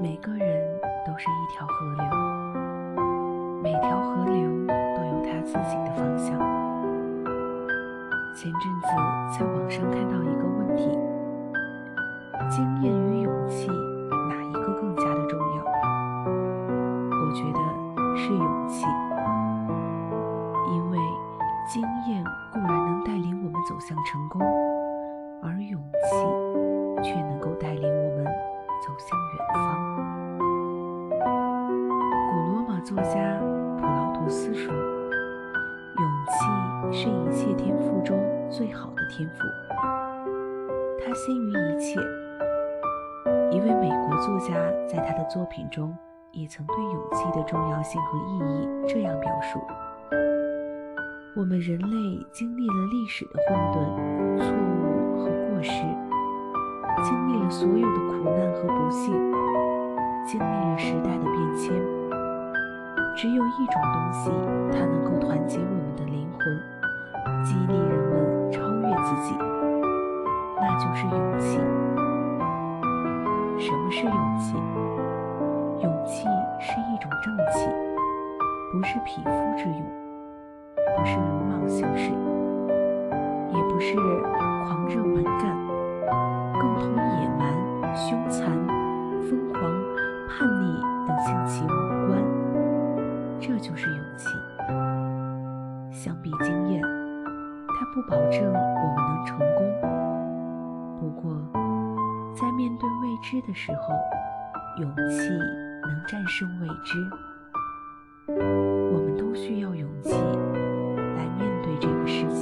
每个人都是一条河流，每条河流都有它自己的方向。前阵子在网上看到一个问题：经验与勇气，哪一个更加的重要？我觉得是勇气，因为经验固然能带领我们走向成功，而勇气作家普劳图斯说：“勇气是一切天赋中最好的天赋，它先于一切。”一位美国作家在他的作品中也曾对勇气的重要性和意义这样表述：“我们人类经历了历史的混沌、错误和过失，经历了所有的苦难和不幸，经历了时代。”只有一种东西，它能够团结我们的灵魂，激励人们超越自己，那就是勇气。什么是勇气？勇气是一种正气，不是匹夫之勇，不是鲁莽行事，也不是狂热蛮干，更同野蛮、凶残、疯狂、叛逆等性情无关。这就是勇气。相比经验，它不保证我们能成功。不过，在面对未知的时候，勇气能战胜未知。我们都需要勇气来面对这个世界。